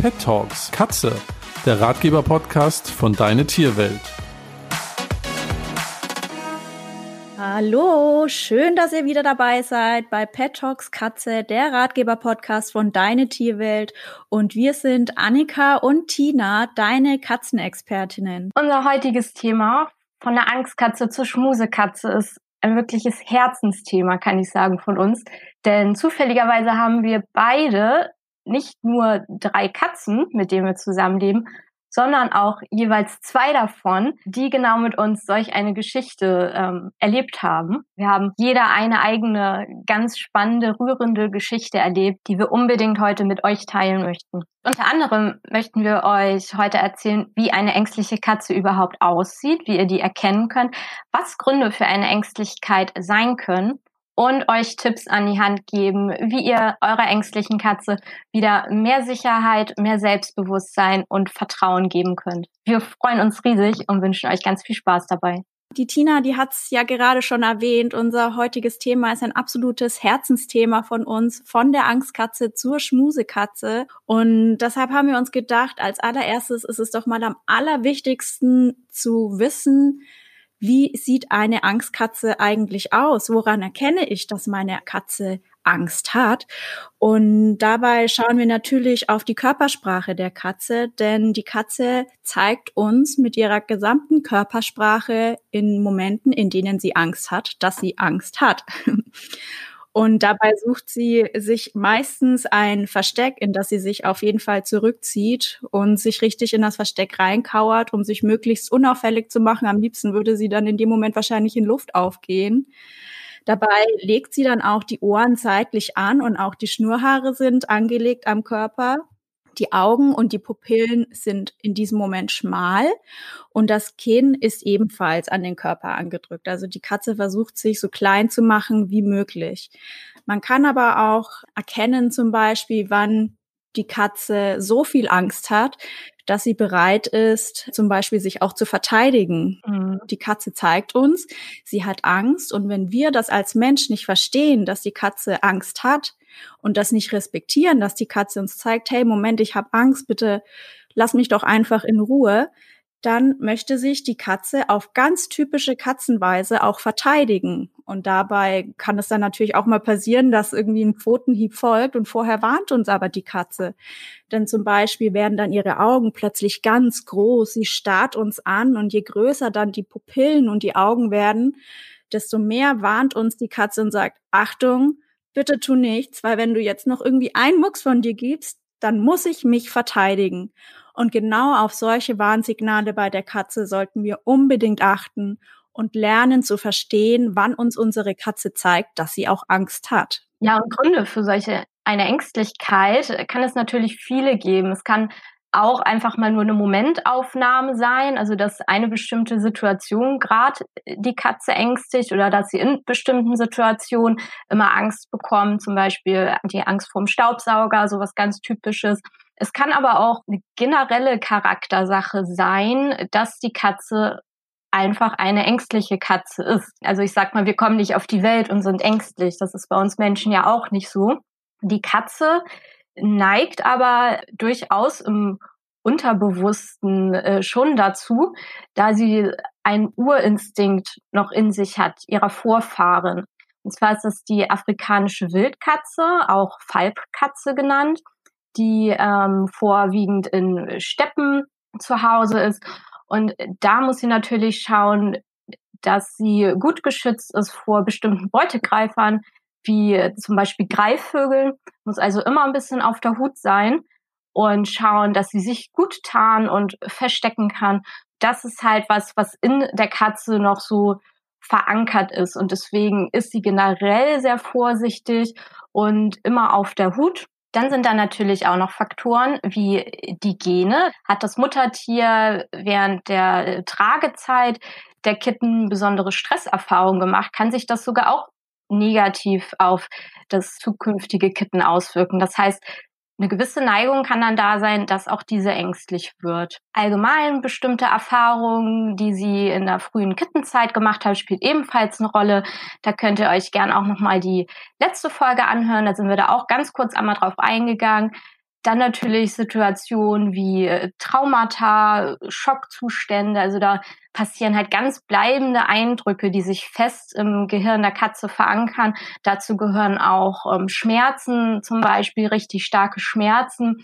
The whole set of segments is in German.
Pet Talks Katze, der Ratgeber-Podcast von Deine Tierwelt. Hallo, schön, dass ihr wieder dabei seid bei Pet Talks Katze, der Ratgeber-Podcast von Deine Tierwelt. Und wir sind Annika und Tina, deine Katzenexpertinnen. Unser heutiges Thema von der Angstkatze zur Schmusekatze ist ein wirkliches Herzensthema, kann ich sagen, von uns. Denn zufälligerweise haben wir beide nicht nur drei Katzen, mit denen wir zusammenleben, sondern auch jeweils zwei davon, die genau mit uns solch eine Geschichte ähm, erlebt haben. Wir haben jeder eine eigene, ganz spannende, rührende Geschichte erlebt, die wir unbedingt heute mit euch teilen möchten. Unter anderem möchten wir euch heute erzählen, wie eine ängstliche Katze überhaupt aussieht, wie ihr die erkennen könnt, was Gründe für eine Ängstlichkeit sein können und euch Tipps an die Hand geben, wie ihr eurer ängstlichen Katze wieder mehr Sicherheit, mehr Selbstbewusstsein und Vertrauen geben könnt. Wir freuen uns riesig und wünschen euch ganz viel Spaß dabei. Die Tina, die hat es ja gerade schon erwähnt. Unser heutiges Thema ist ein absolutes Herzensthema von uns, von der Angstkatze zur Schmusekatze. Und deshalb haben wir uns gedacht, als allererstes ist es doch mal am allerwichtigsten zu wissen, wie sieht eine Angstkatze eigentlich aus? Woran erkenne ich, dass meine Katze Angst hat? Und dabei schauen wir natürlich auf die Körpersprache der Katze, denn die Katze zeigt uns mit ihrer gesamten Körpersprache in Momenten, in denen sie Angst hat, dass sie Angst hat. Und dabei sucht sie sich meistens ein Versteck, in das sie sich auf jeden Fall zurückzieht und sich richtig in das Versteck reinkauert, um sich möglichst unauffällig zu machen. Am liebsten würde sie dann in dem Moment wahrscheinlich in Luft aufgehen. Dabei legt sie dann auch die Ohren seitlich an und auch die Schnurhaare sind angelegt am Körper. Die Augen und die Pupillen sind in diesem Moment schmal und das Kinn ist ebenfalls an den Körper angedrückt. Also die Katze versucht sich so klein zu machen wie möglich. Man kann aber auch erkennen zum Beispiel, wann die Katze so viel Angst hat, dass sie bereit ist, zum Beispiel sich auch zu verteidigen. Mhm. Die Katze zeigt uns, sie hat Angst und wenn wir das als Mensch nicht verstehen, dass die Katze Angst hat, und das nicht respektieren, dass die Katze uns zeigt, hey, Moment, ich habe Angst, bitte lass mich doch einfach in Ruhe, dann möchte sich die Katze auf ganz typische Katzenweise auch verteidigen. Und dabei kann es dann natürlich auch mal passieren, dass irgendwie ein Pfotenhieb folgt und vorher warnt uns aber die Katze. Denn zum Beispiel werden dann ihre Augen plötzlich ganz groß, sie starrt uns an und je größer dann die Pupillen und die Augen werden, desto mehr warnt uns die Katze und sagt, Achtung, bitte tu nichts, weil wenn du jetzt noch irgendwie einen Mucks von dir gibst, dann muss ich mich verteidigen. Und genau auf solche Warnsignale bei der Katze sollten wir unbedingt achten und lernen zu verstehen, wann uns unsere Katze zeigt, dass sie auch Angst hat. Ja, und Gründe für solche eine Ängstlichkeit kann es natürlich viele geben. Es kann auch einfach mal nur eine Momentaufnahme sein, also dass eine bestimmte Situation gerade die Katze ängstigt oder dass sie in bestimmten Situationen immer Angst bekommt, zum Beispiel die Angst vorm Staubsauger, sowas ganz typisches. Es kann aber auch eine generelle Charaktersache sein, dass die Katze einfach eine ängstliche Katze ist. Also ich sag mal, wir kommen nicht auf die Welt und sind ängstlich. Das ist bei uns Menschen ja auch nicht so. Die Katze neigt aber durchaus im Unterbewussten äh, schon dazu, da sie einen Urinstinkt noch in sich hat, ihrer Vorfahren. Und zwar ist das die afrikanische Wildkatze, auch Falbkatze genannt, die ähm, vorwiegend in Steppen zu Hause ist. Und da muss sie natürlich schauen, dass sie gut geschützt ist vor bestimmten Beutegreifern, wie zum Beispiel Greifvögeln, muss also immer ein bisschen auf der Hut sein und schauen, dass sie sich gut tarnen und verstecken kann. Das ist halt was, was in der Katze noch so verankert ist und deswegen ist sie generell sehr vorsichtig und immer auf der Hut. Dann sind da natürlich auch noch Faktoren wie die Gene. Hat das Muttertier während der Tragezeit der Kitten besondere Stresserfahrungen gemacht, kann sich das sogar auch negativ auf das zukünftige Kitten auswirken. Das heißt, eine gewisse Neigung kann dann da sein, dass auch diese ängstlich wird. Allgemein bestimmte Erfahrungen, die sie in der frühen Kittenzeit gemacht haben, spielt ebenfalls eine Rolle. Da könnt ihr euch gern auch nochmal die letzte Folge anhören. Da sind wir da auch ganz kurz einmal drauf eingegangen. Dann natürlich Situationen wie äh, Traumata, Schockzustände. Also da passieren halt ganz bleibende Eindrücke, die sich fest im Gehirn der Katze verankern. Dazu gehören auch ähm, Schmerzen, zum Beispiel richtig starke Schmerzen,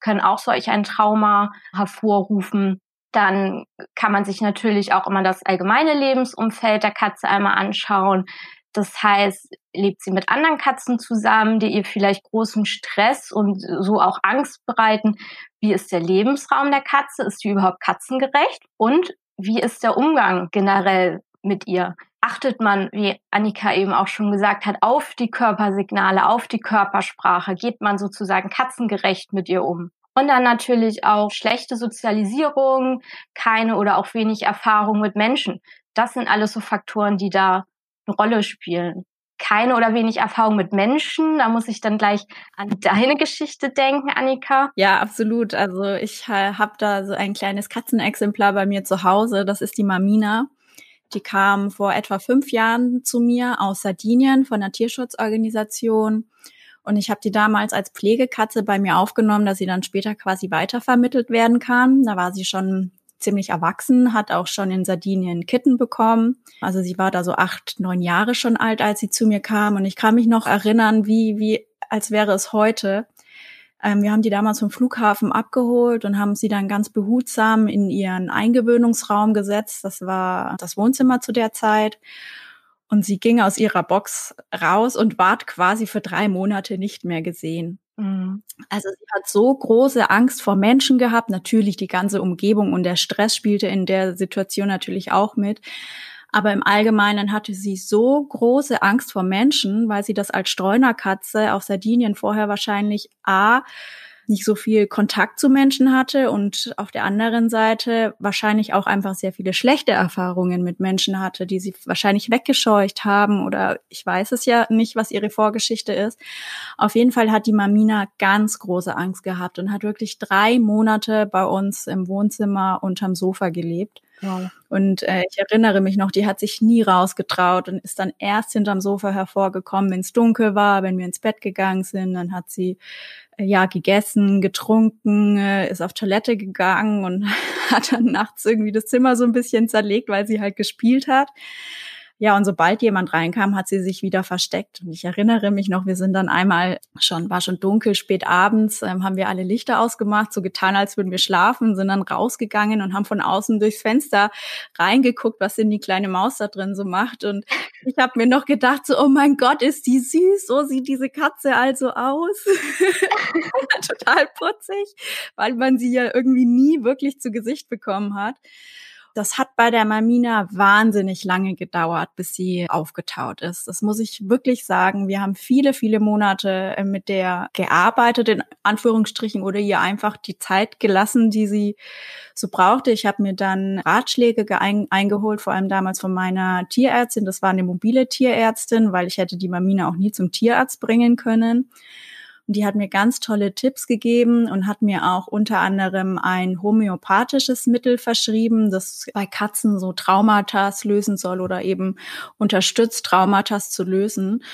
können auch solch ein Trauma hervorrufen. Dann kann man sich natürlich auch immer das allgemeine Lebensumfeld der Katze einmal anschauen. Das heißt, lebt sie mit anderen Katzen zusammen, die ihr vielleicht großen Stress und so auch Angst bereiten? Wie ist der Lebensraum der Katze? Ist sie überhaupt katzengerecht? Und wie ist der Umgang generell mit ihr? Achtet man, wie Annika eben auch schon gesagt hat, auf die Körpersignale, auf die Körpersprache? Geht man sozusagen katzengerecht mit ihr um? Und dann natürlich auch schlechte Sozialisierung, keine oder auch wenig Erfahrung mit Menschen. Das sind alles so Faktoren, die da Rolle spielen. Keine oder wenig Erfahrung mit Menschen. Da muss ich dann gleich an deine Geschichte denken, Annika. Ja, absolut. Also ich habe da so ein kleines Katzenexemplar bei mir zu Hause. Das ist die Mamina. Die kam vor etwa fünf Jahren zu mir aus Sardinien von einer Tierschutzorganisation. Und ich habe die damals als Pflegekatze bei mir aufgenommen, dass sie dann später quasi weitervermittelt werden kann. Da war sie schon ziemlich erwachsen, hat auch schon in Sardinien Kitten bekommen. Also sie war da so acht, neun Jahre schon alt, als sie zu mir kam. Und ich kann mich noch erinnern, wie, wie, als wäre es heute. Ähm, wir haben die damals vom Flughafen abgeholt und haben sie dann ganz behutsam in ihren Eingewöhnungsraum gesetzt. Das war das Wohnzimmer zu der Zeit. Und sie ging aus ihrer Box raus und ward quasi für drei Monate nicht mehr gesehen. Mhm. Also sie hat so große Angst vor Menschen gehabt. Natürlich die ganze Umgebung und der Stress spielte in der Situation natürlich auch mit. Aber im Allgemeinen hatte sie so große Angst vor Menschen, weil sie das als Streunerkatze auf Sardinien vorher wahrscheinlich A nicht so viel Kontakt zu Menschen hatte und auf der anderen Seite wahrscheinlich auch einfach sehr viele schlechte Erfahrungen mit Menschen hatte, die sie wahrscheinlich weggescheucht haben oder ich weiß es ja nicht, was ihre Vorgeschichte ist. Auf jeden Fall hat die Mamina ganz große Angst gehabt und hat wirklich drei Monate bei uns im Wohnzimmer unterm Sofa gelebt. Und äh, ich erinnere mich noch, die hat sich nie rausgetraut und ist dann erst hinterm Sofa hervorgekommen, wenn es dunkel war, wenn wir ins Bett gegangen sind. Dann hat sie äh, ja gegessen, getrunken, äh, ist auf Toilette gegangen und hat dann nachts irgendwie das Zimmer so ein bisschen zerlegt, weil sie halt gespielt hat. Ja, und sobald jemand reinkam, hat sie sich wieder versteckt. Und ich erinnere mich noch, wir sind dann einmal schon, war schon dunkel, spät abends, ähm, haben wir alle Lichter ausgemacht, so getan, als würden wir schlafen, sind dann rausgegangen und haben von außen durchs Fenster reingeguckt, was denn die kleine Maus da drin so macht. Und ich habe mir noch gedacht, so, oh mein Gott, ist die süß, so sieht diese Katze also aus. Total putzig, weil man sie ja irgendwie nie wirklich zu Gesicht bekommen hat. Das hat bei der Mamina wahnsinnig lange gedauert, bis sie aufgetaut ist. Das muss ich wirklich sagen. Wir haben viele, viele Monate äh, mit der gearbeitet, in Anführungsstrichen, oder ihr einfach die Zeit gelassen, die sie so brauchte. Ich habe mir dann Ratschläge eingeholt, vor allem damals von meiner Tierärztin. Das war eine mobile Tierärztin, weil ich hätte die Mamina auch nie zum Tierarzt bringen können. Und die hat mir ganz tolle Tipps gegeben und hat mir auch unter anderem ein homöopathisches Mittel verschrieben, das bei Katzen so Traumata lösen soll oder eben unterstützt, Traumata zu lösen.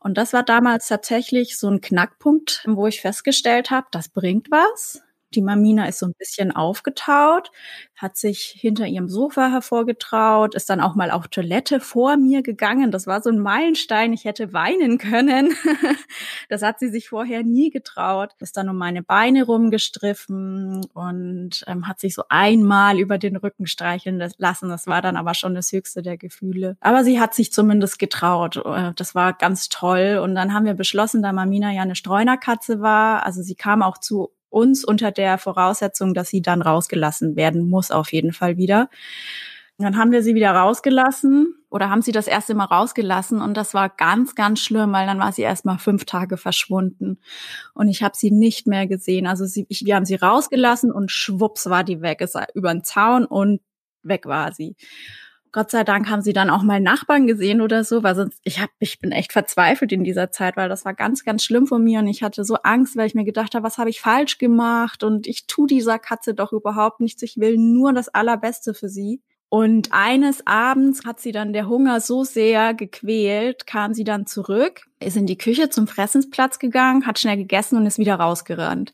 Und das war damals tatsächlich so ein Knackpunkt, wo ich festgestellt habe, das bringt was. Die Mamina ist so ein bisschen aufgetaut, hat sich hinter ihrem Sofa hervorgetraut, ist dann auch mal auf Toilette vor mir gegangen. Das war so ein Meilenstein. Ich hätte weinen können. das hat sie sich vorher nie getraut. Ist dann um meine Beine rumgestriffen und ähm, hat sich so einmal über den Rücken streicheln lassen. Das war dann aber schon das höchste der Gefühle. Aber sie hat sich zumindest getraut. Äh, das war ganz toll. Und dann haben wir beschlossen, da Mamina ja eine Streunerkatze war, also sie kam auch zu uns unter der Voraussetzung, dass sie dann rausgelassen werden muss, auf jeden Fall wieder. Und dann haben wir sie wieder rausgelassen oder haben sie das erste Mal rausgelassen und das war ganz, ganz schlimm, weil dann war sie erst mal fünf Tage verschwunden und ich habe sie nicht mehr gesehen. Also sie, ich, wir haben sie rausgelassen und schwupps war die weg. Es war über den Zaun und weg war sie. Gott sei Dank haben sie dann auch mal Nachbarn gesehen oder so, weil sonst ich hab, ich bin echt verzweifelt in dieser Zeit, weil das war ganz ganz schlimm von mir und ich hatte so Angst, weil ich mir gedacht habe, was habe ich falsch gemacht und ich tu dieser Katze doch überhaupt nichts, ich will nur das allerbeste für sie. Und eines Abends hat sie dann der Hunger so sehr gequält, kam sie dann zurück, ist in die Küche zum Fressensplatz gegangen, hat schnell gegessen und ist wieder rausgerannt.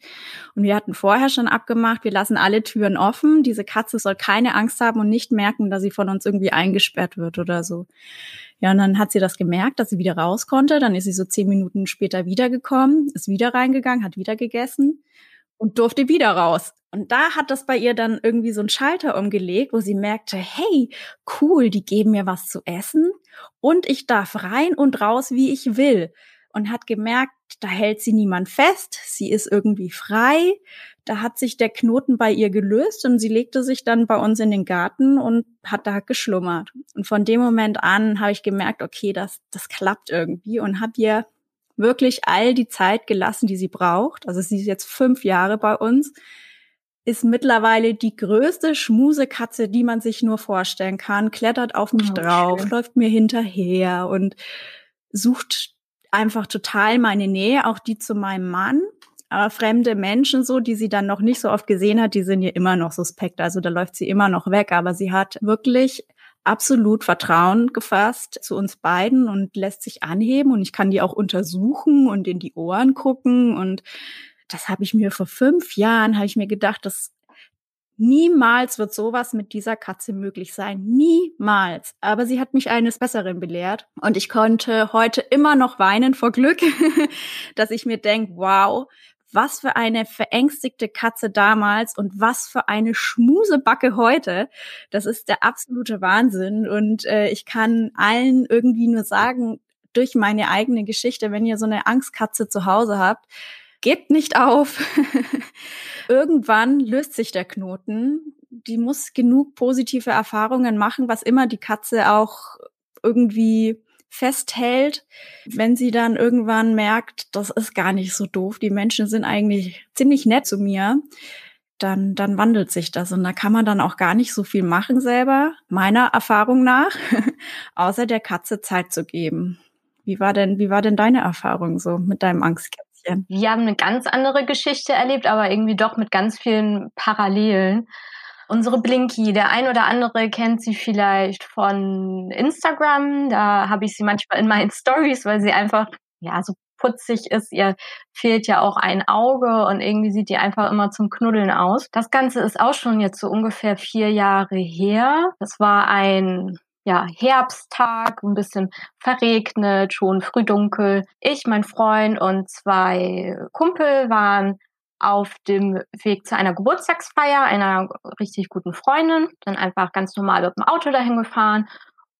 Und wir hatten vorher schon abgemacht, wir lassen alle Türen offen. Diese Katze soll keine Angst haben und nicht merken, dass sie von uns irgendwie eingesperrt wird oder so. Ja, und dann hat sie das gemerkt, dass sie wieder raus konnte. Dann ist sie so zehn Minuten später wiedergekommen, ist wieder reingegangen, hat wieder gegessen und durfte wieder raus. Und da hat das bei ihr dann irgendwie so einen Schalter umgelegt, wo sie merkte, hey, cool, die geben mir was zu essen und ich darf rein und raus, wie ich will. Und hat gemerkt, da hält sie niemand fest, sie ist irgendwie frei. Da hat sich der Knoten bei ihr gelöst und sie legte sich dann bei uns in den Garten und hat da geschlummert. Und von dem Moment an habe ich gemerkt, okay, das, das klappt irgendwie und habe ihr wirklich all die Zeit gelassen, die sie braucht. Also sie ist jetzt fünf Jahre bei uns ist mittlerweile die größte Schmusekatze, die man sich nur vorstellen kann, klettert auf mich oh, drauf, schön. läuft mir hinterher und sucht einfach total meine Nähe, auch die zu meinem Mann. Aber fremde Menschen so, die sie dann noch nicht so oft gesehen hat, die sind ihr immer noch suspekt. Also da läuft sie immer noch weg. Aber sie hat wirklich absolut Vertrauen gefasst zu uns beiden und lässt sich anheben und ich kann die auch untersuchen und in die Ohren gucken und das habe ich mir vor fünf Jahren, habe ich mir gedacht, dass niemals wird sowas mit dieser Katze möglich sein. Niemals. Aber sie hat mich eines Besseren belehrt. Und ich konnte heute immer noch weinen vor Glück, dass ich mir denke, wow, was für eine verängstigte Katze damals und was für eine Schmusebacke heute. Das ist der absolute Wahnsinn. Und äh, ich kann allen irgendwie nur sagen, durch meine eigene Geschichte, wenn ihr so eine Angstkatze zu Hause habt, Gebt nicht auf. Irgendwann löst sich der Knoten. Die muss genug positive Erfahrungen machen, was immer die Katze auch irgendwie festhält, wenn sie dann irgendwann merkt, das ist gar nicht so doof, die Menschen sind eigentlich ziemlich nett zu mir, dann, dann wandelt sich das und da kann man dann auch gar nicht so viel machen selber, meiner Erfahrung nach, außer der Katze Zeit zu geben. Wie war denn, wie war denn deine Erfahrung so mit deinem Angstkätzchen? Kätzchen. Wir haben eine ganz andere Geschichte erlebt, aber irgendwie doch mit ganz vielen Parallelen. Unsere Blinky, der ein oder andere kennt sie vielleicht von Instagram. Da habe ich sie manchmal in meinen Stories, weil sie einfach ja so putzig ist. Ihr fehlt ja auch ein Auge und irgendwie sieht die einfach immer zum Knuddeln aus. Das Ganze ist auch schon jetzt so ungefähr vier Jahre her. Das war ein ja, Herbsttag, ein bisschen verregnet, schon früh dunkel. Ich, mein Freund und zwei Kumpel waren auf dem Weg zu einer Geburtstagsfeier einer richtig guten Freundin, dann einfach ganz normal mit dem Auto dahin gefahren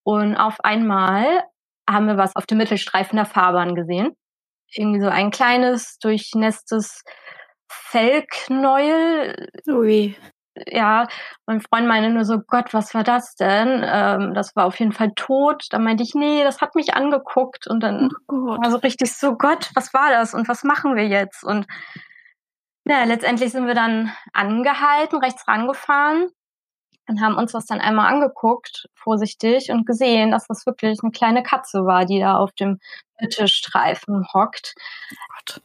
und auf einmal haben wir was auf dem Mittelstreifen der Fahrbahn gesehen. Irgendwie so ein kleines, durchnässtes Fellknäuel. Ui ja, mein Freund meinte nur so, Gott, was war das denn? Ähm, das war auf jeden Fall tot. Dann meinte ich, nee, das hat mich angeguckt und dann oh war so richtig so, Gott, was war das und was machen wir jetzt? Und ja, letztendlich sind wir dann angehalten, rechts rangefahren und haben uns das dann einmal angeguckt, vorsichtig, und gesehen, dass das wirklich eine kleine Katze war, die da auf dem Mittelstreifen hockt.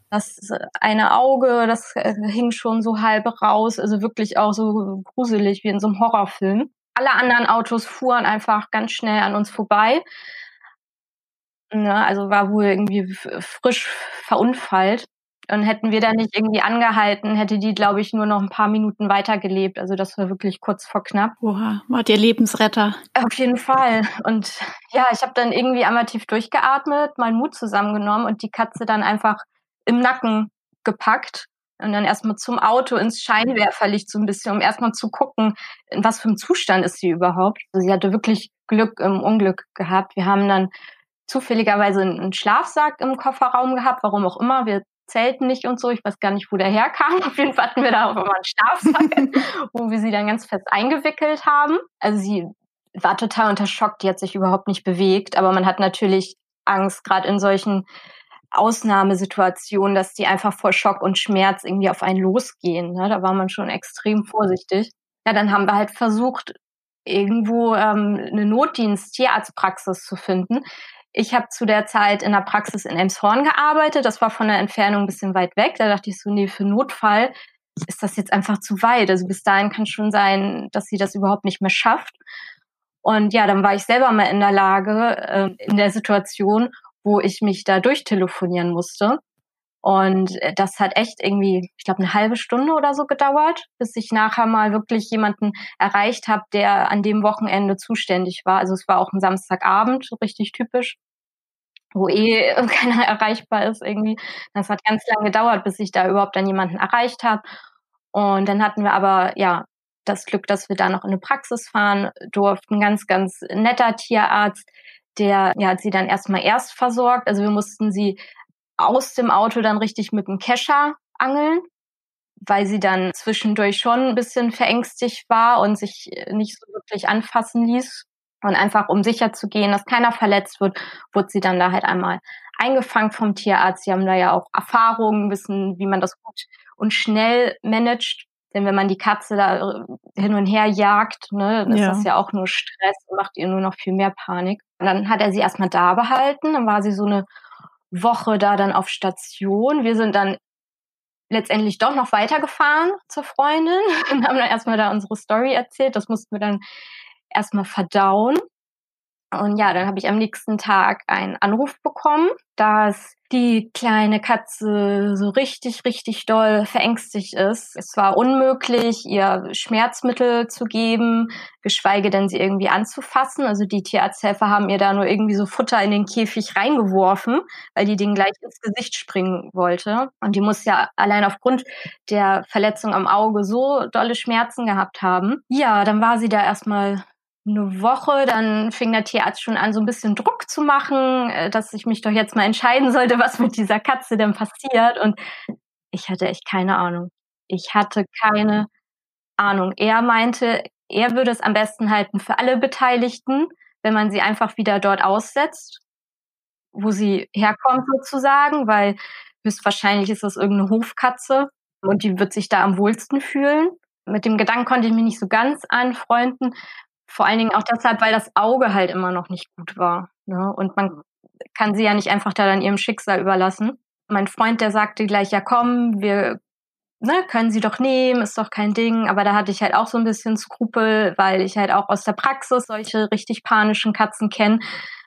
Das eine Auge, das äh, hing schon so halb raus, also wirklich auch so gruselig wie in so einem Horrorfilm. Alle anderen Autos fuhren einfach ganz schnell an uns vorbei. Ne, also war wohl irgendwie frisch verunfallt. Und hätten wir da nicht irgendwie angehalten, hätte die, glaube ich, nur noch ein paar Minuten weitergelebt. Also das war wirklich kurz vor knapp. Oha, war der Lebensretter. Auf jeden Fall. Und ja, ich habe dann irgendwie einmal tief durchgeatmet, meinen Mut zusammengenommen und die Katze dann einfach im Nacken gepackt und dann erstmal zum Auto ins Scheinwerferlicht so ein bisschen, um erstmal zu gucken, in was für einem Zustand ist sie überhaupt. Also sie hatte wirklich Glück im Unglück gehabt. Wir haben dann zufälligerweise einen Schlafsack im Kofferraum gehabt, warum auch immer. Wir zelten nicht und so. Ich weiß gar nicht, wo der herkam. Auf jeden Fall hatten wir da auch immer einen Schlafsack, wo wir sie dann ganz fest eingewickelt haben. Also sie war total unter Schock, die hat sich überhaupt nicht bewegt, aber man hat natürlich Angst, gerade in solchen Ausnahmesituationen, dass die einfach vor Schock und Schmerz irgendwie auf einen losgehen. Ne? Da war man schon extrem vorsichtig. Ja, dann haben wir halt versucht, irgendwo ähm, eine Notdienst-Tierarztpraxis zu finden. Ich habe zu der Zeit in der Praxis in Elmshorn gearbeitet. Das war von der Entfernung ein bisschen weit weg. Da dachte ich so, nee, für Notfall ist das jetzt einfach zu weit. Also bis dahin kann schon sein, dass sie das überhaupt nicht mehr schafft. Und ja, dann war ich selber mal in der Lage, äh, in der Situation, wo ich mich da durchtelefonieren musste. Und äh, das hat echt irgendwie, ich glaube, eine halbe Stunde oder so gedauert, bis ich nachher mal wirklich jemanden erreicht habe, der an dem Wochenende zuständig war. Also es war auch ein Samstagabend, so richtig typisch, wo eh keiner erreichbar ist irgendwie. Das hat ganz lange gedauert, bis ich da überhaupt dann jemanden erreicht habe. Und dann hatten wir aber ja das Glück, dass wir da noch in eine Praxis fahren durften. Ganz, ganz netter Tierarzt, der ja, hat sie dann erstmal erst versorgt. Also wir mussten sie aus dem Auto dann richtig mit dem Kescher angeln, weil sie dann zwischendurch schon ein bisschen verängstigt war und sich nicht so wirklich anfassen ließ. Und einfach um sicher zu gehen, dass keiner verletzt wird, wurde sie dann da halt einmal eingefangen vom Tierarzt. Sie haben da ja auch Erfahrungen, wissen, wie man das gut und schnell managt. Denn wenn man die Katze da hin und her jagt, ne, dann ja. ist das ja auch nur Stress und macht ihr nur noch viel mehr Panik. Und dann hat er sie erstmal da behalten. Dann war sie so eine Woche da dann auf Station. Wir sind dann letztendlich doch noch weitergefahren zur Freundin und haben dann erstmal da unsere Story erzählt. Das mussten wir dann erstmal verdauen. Und ja, dann habe ich am nächsten Tag einen Anruf bekommen, dass die kleine Katze so richtig, richtig doll verängstigt ist. Es war unmöglich, ihr Schmerzmittel zu geben, geschweige denn sie irgendwie anzufassen. Also die Tierarzthelfer haben ihr da nur irgendwie so Futter in den Käfig reingeworfen, weil die den gleich ins Gesicht springen wollte. Und die muss ja allein aufgrund der Verletzung am Auge so dolle Schmerzen gehabt haben. Ja, dann war sie da erstmal eine Woche, dann fing der Tierarzt schon an, so ein bisschen Druck zu machen, äh, dass ich mich doch jetzt mal entscheiden sollte, was mit dieser Katze denn passiert. Und ich hatte echt keine Ahnung. Ich hatte keine Ahnung. Er meinte, er würde es am besten halten für alle Beteiligten, wenn man sie einfach wieder dort aussetzt, wo sie herkommt sozusagen, weil höchstwahrscheinlich ist das irgendeine Hofkatze und die wird sich da am wohlsten fühlen. Mit dem Gedanken konnte ich mich nicht so ganz anfreunden, vor allen Dingen auch deshalb, weil das Auge halt immer noch nicht gut war. Ne? Und man kann sie ja nicht einfach da dann ihrem Schicksal überlassen. Mein Freund, der sagte gleich, ja komm, wir ne, können sie doch nehmen, ist doch kein Ding. Aber da hatte ich halt auch so ein bisschen Skrupel, weil ich halt auch aus der Praxis solche richtig panischen Katzen kenne.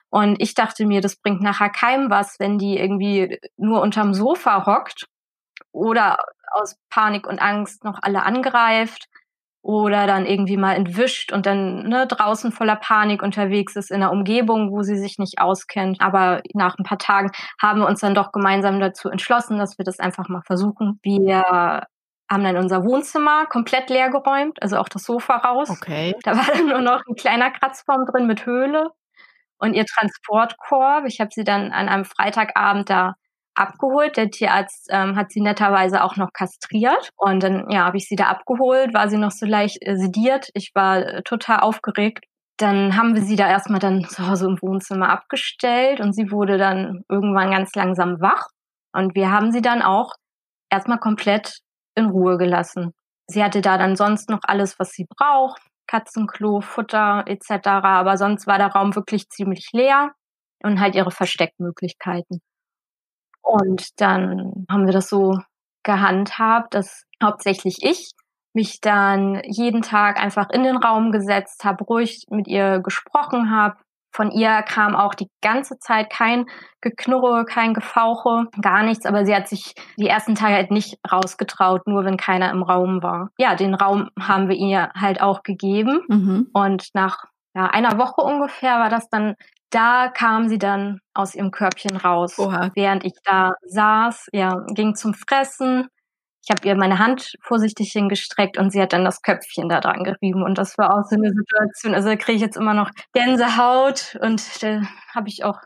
Und ich dachte mir, das bringt nachher keinem was, wenn die irgendwie nur unterm Sofa hockt oder aus Panik und Angst noch alle angreift oder dann irgendwie mal entwischt und dann ne, draußen voller Panik unterwegs ist in einer Umgebung, wo sie sich nicht auskennt. Aber nach ein paar Tagen haben wir uns dann doch gemeinsam dazu entschlossen, dass wir das einfach mal versuchen. Wir haben dann unser Wohnzimmer komplett leer geräumt, also auch das Sofa raus. Okay. Da war dann nur noch ein kleiner Kratzbaum drin mit Höhle und ihr Transportkorb. Ich habe sie dann an einem Freitagabend da abgeholt. Der Tierarzt ähm, hat sie netterweise auch noch kastriert. Und dann ja, habe ich sie da abgeholt, war sie noch so leicht äh, sediert. Ich war äh, total aufgeregt. Dann haben wir sie da erstmal dann zu Hause im Wohnzimmer abgestellt und sie wurde dann irgendwann ganz langsam wach. Und wir haben sie dann auch erstmal komplett in Ruhe gelassen. Sie hatte da dann sonst noch alles, was sie braucht. Katzenklo, Futter etc. Aber sonst war der Raum wirklich ziemlich leer und halt ihre Versteckmöglichkeiten. Und dann haben wir das so gehandhabt, dass hauptsächlich ich mich dann jeden Tag einfach in den Raum gesetzt habe, ruhig mit ihr gesprochen habe. Von ihr kam auch die ganze Zeit kein Geknurre, kein Gefauche, gar nichts. Aber sie hat sich die ersten Tage halt nicht rausgetraut, nur wenn keiner im Raum war. Ja, den Raum haben wir ihr halt auch gegeben. Mhm. Und nach ja, einer Woche ungefähr war das dann da kam sie dann aus ihrem Körbchen raus, Oha. während ich da saß, ja, ging zum Fressen. Ich habe ihr meine Hand vorsichtig hingestreckt und sie hat dann das Köpfchen da dran gerieben. Und das war auch so eine Situation, also da kriege ich jetzt immer noch Gänsehaut und da habe ich auch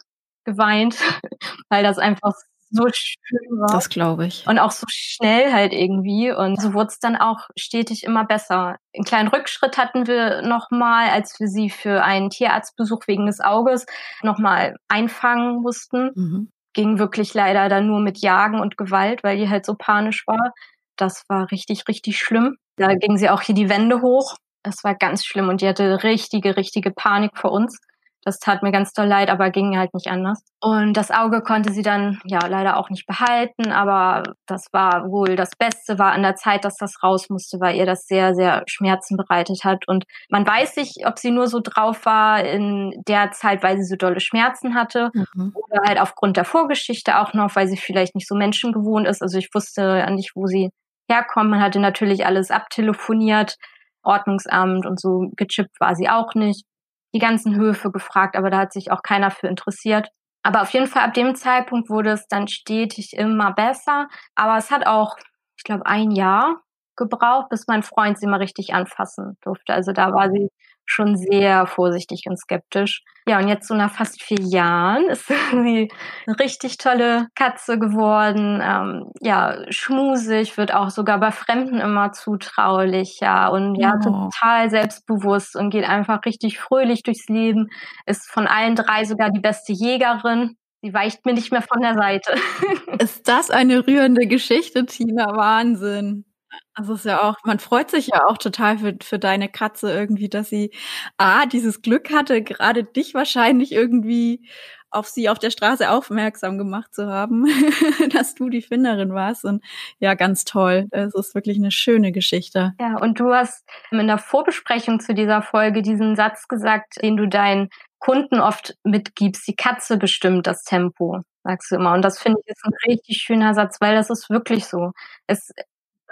geweint, weil das einfach so schön war. Das glaube ich. Und auch so schnell halt irgendwie. Und so wurde es dann auch stetig immer besser. Einen kleinen Rückschritt hatten wir nochmal, als wir sie für einen Tierarztbesuch wegen des Auges nochmal einfangen mussten. Mhm. Ging wirklich leider dann nur mit Jagen und Gewalt, weil die halt so panisch war. Das war richtig, richtig schlimm. Da ging sie auch hier die Wände hoch. Das war ganz schlimm und die hatte richtige, richtige Panik vor uns. Das tat mir ganz doll leid, aber ging halt nicht anders. Und das Auge konnte sie dann ja leider auch nicht behalten, aber das war wohl das Beste, war an der Zeit, dass das raus musste, weil ihr das sehr, sehr Schmerzen bereitet hat. Und man weiß nicht, ob sie nur so drauf war in der Zeit, weil sie so dolle Schmerzen hatte mhm. oder halt aufgrund der Vorgeschichte auch noch, weil sie vielleicht nicht so menschengewohnt ist. Also ich wusste ja nicht, wo sie herkommt. Man hatte natürlich alles abtelefoniert, Ordnungsamt und so gechippt war sie auch nicht die ganzen Höfe gefragt, aber da hat sich auch keiner für interessiert. Aber auf jeden Fall ab dem Zeitpunkt wurde es dann stetig immer besser. Aber es hat auch, ich glaube, ein Jahr gebraucht, bis mein Freund sie mal richtig anfassen durfte. Also da war sie schon sehr vorsichtig und skeptisch. Ja, und jetzt so nach fast vier Jahren ist sie eine richtig tolle Katze geworden. Ähm, ja, schmusig, wird auch sogar bei Fremden immer zutraulicher und ja, oh. total selbstbewusst und geht einfach richtig fröhlich durchs Leben. Ist von allen drei sogar die beste Jägerin. Sie weicht mir nicht mehr von der Seite. Ist das eine rührende Geschichte, Tina? Wahnsinn. Also ist ja auch, man freut sich ja auch total für, für deine Katze irgendwie, dass sie A, dieses Glück hatte, gerade dich wahrscheinlich irgendwie auf sie auf der Straße aufmerksam gemacht zu haben, dass du die Finderin warst. Und ja, ganz toll. Es ist wirklich eine schöne Geschichte. Ja, und du hast in der Vorbesprechung zu dieser Folge diesen Satz gesagt, den du deinen Kunden oft mitgibst. Die Katze bestimmt das Tempo, sagst du immer. Und das finde ich ist ein richtig schöner Satz, weil das ist wirklich so. Es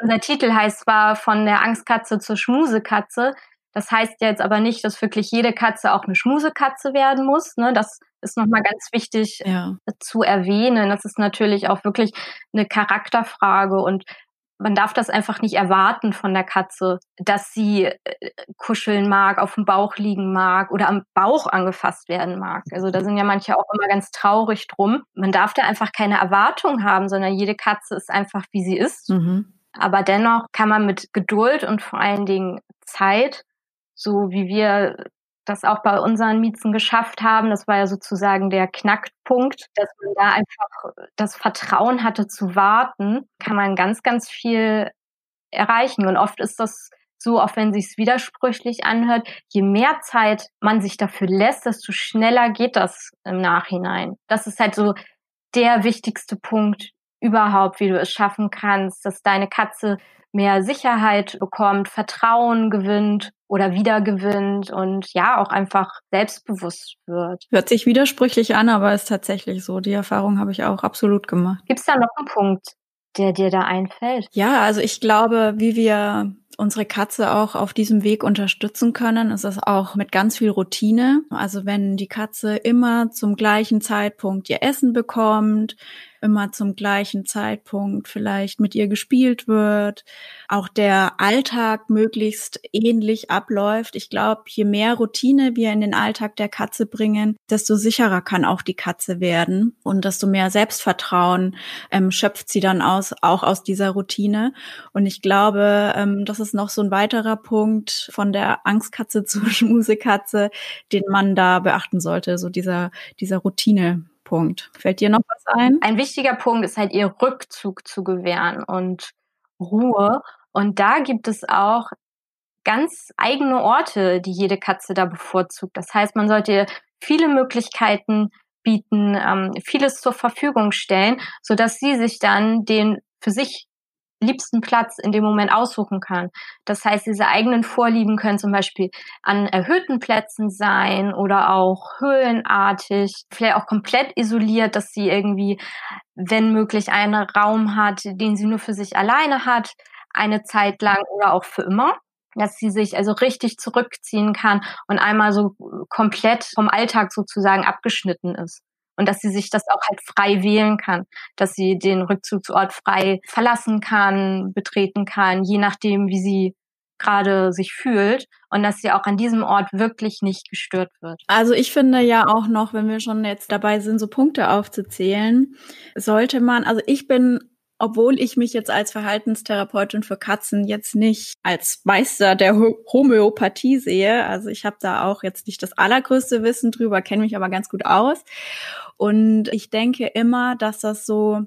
unser Titel heißt zwar von der Angstkatze zur Schmusekatze. Das heißt jetzt aber nicht, dass wirklich jede Katze auch eine Schmusekatze werden muss. Ne? Das ist nochmal ganz wichtig ja. zu erwähnen. Das ist natürlich auch wirklich eine Charakterfrage und man darf das einfach nicht erwarten von der Katze, dass sie äh, kuscheln mag, auf dem Bauch liegen mag oder am Bauch angefasst werden mag. Also da sind ja manche auch immer ganz traurig drum. Man darf da einfach keine Erwartung haben, sondern jede Katze ist einfach, wie sie ist. Mhm. Aber dennoch kann man mit Geduld und vor allen Dingen Zeit, so wie wir das auch bei unseren Miezen geschafft haben, das war ja sozusagen der Knackpunkt, dass man da einfach das Vertrauen hatte zu warten, kann man ganz, ganz viel erreichen. Und oft ist das so, auch wenn sich's widersprüchlich anhört, je mehr Zeit man sich dafür lässt, desto schneller geht das im Nachhinein. Das ist halt so der wichtigste Punkt überhaupt, wie du es schaffen kannst, dass deine Katze mehr Sicherheit bekommt, Vertrauen gewinnt oder wiedergewinnt und ja, auch einfach selbstbewusst wird. Hört sich widersprüchlich an, aber ist tatsächlich so. Die Erfahrung habe ich auch absolut gemacht. Gibt es da noch einen Punkt, der dir da einfällt? Ja, also ich glaube, wie wir unsere Katze auch auf diesem Weg unterstützen können, ist es auch mit ganz viel Routine. Also wenn die Katze immer zum gleichen Zeitpunkt ihr Essen bekommt, immer zum gleichen Zeitpunkt vielleicht mit ihr gespielt wird, auch der Alltag möglichst ähnlich abläuft. Ich glaube, je mehr Routine wir in den Alltag der Katze bringen, desto sicherer kann auch die Katze werden und desto mehr Selbstvertrauen ähm, schöpft sie dann aus, auch aus dieser Routine. Und ich glaube, ähm, das ist noch so ein weiterer Punkt von der Angstkatze zur Schmusekatze, den man da beachten sollte, so dieser, dieser Routine. Punkt. Fällt dir noch was ein? Ein wichtiger Punkt ist halt ihr Rückzug zu gewähren und Ruhe. Und da gibt es auch ganz eigene Orte, die jede Katze da bevorzugt. Das heißt, man sollte ihr viele Möglichkeiten bieten, ähm, vieles zur Verfügung stellen, so dass sie sich dann den für sich liebsten Platz in dem Moment aussuchen kann. Das heißt, diese eigenen Vorlieben können zum Beispiel an erhöhten Plätzen sein oder auch höhlenartig, vielleicht auch komplett isoliert, dass sie irgendwie, wenn möglich, einen Raum hat, den sie nur für sich alleine hat, eine Zeit lang oder auch für immer dass sie sich also richtig zurückziehen kann und einmal so komplett vom Alltag sozusagen abgeschnitten ist und dass sie sich das auch halt frei wählen kann, dass sie den Rückzugsort frei verlassen kann, betreten kann, je nachdem, wie sie gerade sich fühlt und dass sie auch an diesem Ort wirklich nicht gestört wird. Also ich finde ja auch noch, wenn wir schon jetzt dabei sind, so Punkte aufzuzählen, sollte man, also ich bin obwohl ich mich jetzt als Verhaltenstherapeutin für Katzen jetzt nicht als Meister der Homöopathie sehe. Also ich habe da auch jetzt nicht das allergrößte Wissen drüber, kenne mich aber ganz gut aus. Und ich denke immer, dass das so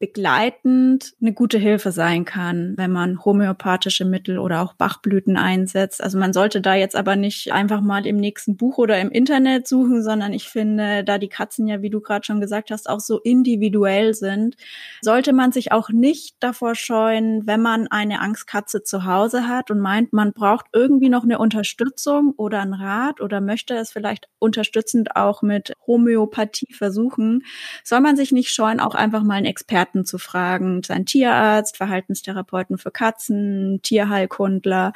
begleitend eine gute Hilfe sein kann, wenn man homöopathische Mittel oder auch Bachblüten einsetzt. Also man sollte da jetzt aber nicht einfach mal im nächsten Buch oder im Internet suchen, sondern ich finde, da die Katzen ja, wie du gerade schon gesagt hast, auch so individuell sind, sollte man sich auch nicht davor scheuen, wenn man eine Angstkatze zu Hause hat und meint, man braucht irgendwie noch eine Unterstützung oder einen Rat oder möchte es vielleicht unterstützend auch mit Homöopathie versuchen, soll man sich nicht scheuen, auch einfach mal einen Experten Experten zu fragen, sein Tierarzt, Verhaltenstherapeuten für Katzen, Tierheilkundler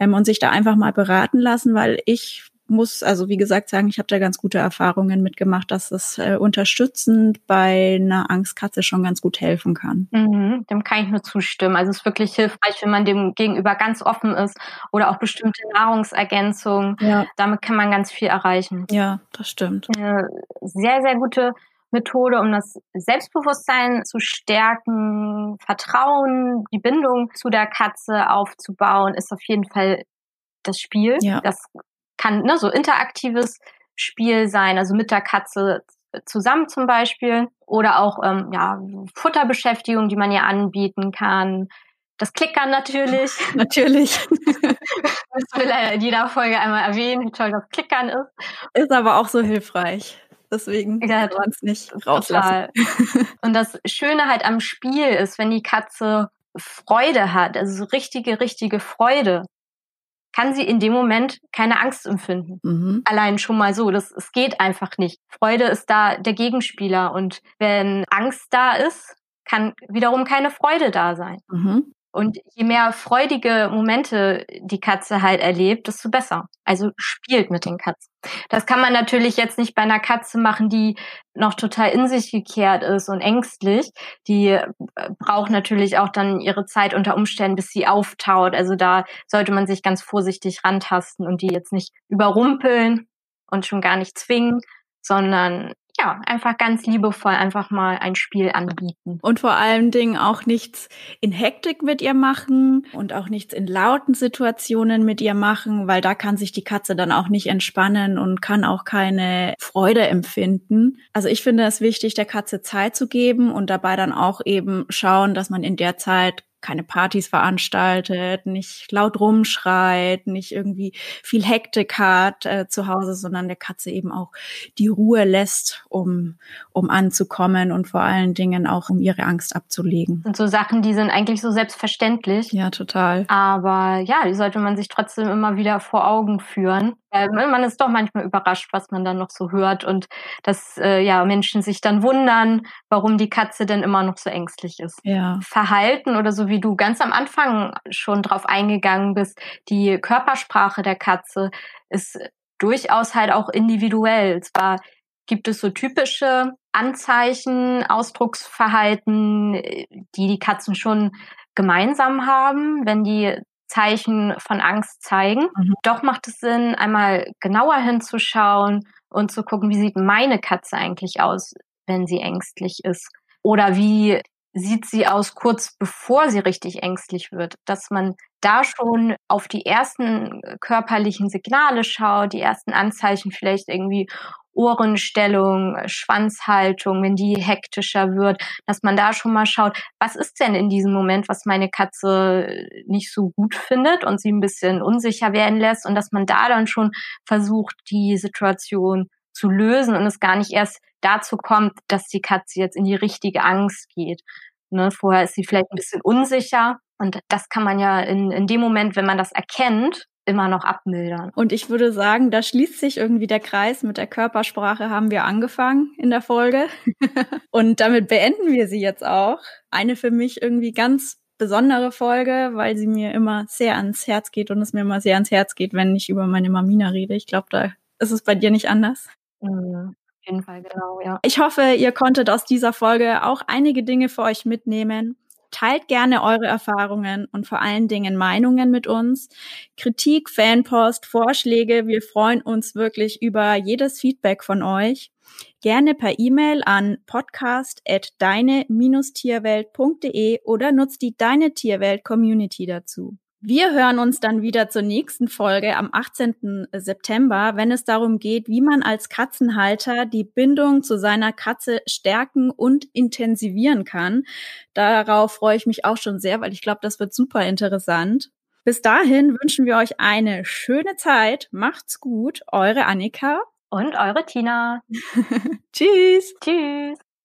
ähm, und sich da einfach mal beraten lassen, weil ich muss also wie gesagt sagen, ich habe da ganz gute Erfahrungen mitgemacht, dass es äh, unterstützend bei einer Angstkatze schon ganz gut helfen kann. Mhm, dem kann ich nur zustimmen. Also es ist wirklich hilfreich, wenn man dem gegenüber ganz offen ist oder auch bestimmte Nahrungsergänzungen. Ja. Damit kann man ganz viel erreichen. Ja, das stimmt. Eine sehr, sehr gute Methode, um das Selbstbewusstsein zu stärken, Vertrauen, die Bindung zu der Katze aufzubauen, ist auf jeden Fall das Spiel. Ja. Das kann ne, so interaktives Spiel sein, also mit der Katze zusammen zum Beispiel oder auch ähm, ja, Futterbeschäftigung, die man ja anbieten kann. Das Klickern natürlich. natürlich. das will er in jeder Folge einmal erwähnen, wie toll das Klickern ist. Ist aber auch so hilfreich. Deswegen ja, kann man es nicht rauslassen. Und das Schöne halt am Spiel ist, wenn die Katze Freude hat, also so richtige, richtige Freude, kann sie in dem Moment keine Angst empfinden. Mhm. Allein schon mal so, das, es geht einfach nicht. Freude ist da der Gegenspieler und wenn Angst da ist, kann wiederum keine Freude da sein. Mhm. Und je mehr freudige Momente die Katze halt erlebt, desto besser. Also spielt mit den Katzen. Das kann man natürlich jetzt nicht bei einer Katze machen, die noch total in sich gekehrt ist und ängstlich. Die äh, braucht natürlich auch dann ihre Zeit unter Umständen, bis sie auftaut. Also da sollte man sich ganz vorsichtig rantasten und die jetzt nicht überrumpeln und schon gar nicht zwingen, sondern ja, einfach ganz liebevoll einfach mal ein Spiel anbieten. Und vor allen Dingen auch nichts in Hektik mit ihr machen und auch nichts in lauten Situationen mit ihr machen, weil da kann sich die Katze dann auch nicht entspannen und kann auch keine Freude empfinden. Also ich finde es wichtig, der Katze Zeit zu geben und dabei dann auch eben schauen, dass man in der Zeit keine Partys veranstaltet, nicht laut rumschreit, nicht irgendwie viel Hektik hat äh, zu Hause, sondern der Katze eben auch die Ruhe lässt, um, um anzukommen und vor allen Dingen auch um ihre Angst abzulegen. Und so Sachen, die sind eigentlich so selbstverständlich. Ja, total. Aber ja, die sollte man sich trotzdem immer wieder vor Augen führen. Äh, man ist doch manchmal überrascht, was man dann noch so hört und dass äh, ja Menschen sich dann wundern, warum die Katze denn immer noch so ängstlich ist. Ja. Verhalten oder so wie du ganz am Anfang schon drauf eingegangen bist, die Körpersprache der Katze ist durchaus halt auch individuell. Zwar gibt es so typische Anzeichen, Ausdrucksverhalten, die die Katzen schon gemeinsam haben, wenn die Zeichen von Angst zeigen. Mhm. Doch macht es Sinn, einmal genauer hinzuschauen und zu gucken, wie sieht meine Katze eigentlich aus, wenn sie ängstlich ist? Oder wie sieht sie aus kurz bevor sie richtig ängstlich wird, dass man da schon auf die ersten körperlichen Signale schaut, die ersten Anzeichen vielleicht irgendwie Ohrenstellung, Schwanzhaltung, wenn die hektischer wird, dass man da schon mal schaut, was ist denn in diesem Moment, was meine Katze nicht so gut findet und sie ein bisschen unsicher werden lässt und dass man da dann schon versucht, die Situation zu lösen und es gar nicht erst dazu kommt, dass die Katze jetzt in die richtige Angst geht. Ne, vorher ist sie vielleicht ein bisschen unsicher und das kann man ja in, in dem Moment, wenn man das erkennt, immer noch abmildern. Und ich würde sagen, da schließt sich irgendwie der Kreis. Mit der Körpersprache haben wir angefangen in der Folge. und damit beenden wir sie jetzt auch. Eine für mich irgendwie ganz besondere Folge, weil sie mir immer sehr ans Herz geht und es mir immer sehr ans Herz geht, wenn ich über meine Mamina rede. Ich glaube, da ist es bei dir nicht anders. Mhm. Auf jeden Fall, genau, ja. Ich hoffe, ihr konntet aus dieser Folge auch einige Dinge für euch mitnehmen. Teilt gerne eure Erfahrungen und vor allen Dingen Meinungen mit uns. Kritik, Fanpost, Vorschläge. Wir freuen uns wirklich über jedes Feedback von euch. Gerne per E-Mail an podcast.deine-tierwelt.de oder nutzt die Deine Tierwelt Community dazu. Wir hören uns dann wieder zur nächsten Folge am 18. September, wenn es darum geht, wie man als Katzenhalter die Bindung zu seiner Katze stärken und intensivieren kann. Darauf freue ich mich auch schon sehr, weil ich glaube, das wird super interessant. Bis dahin wünschen wir euch eine schöne Zeit. Macht's gut. Eure Annika. Und eure Tina. Tschüss. Tschüss.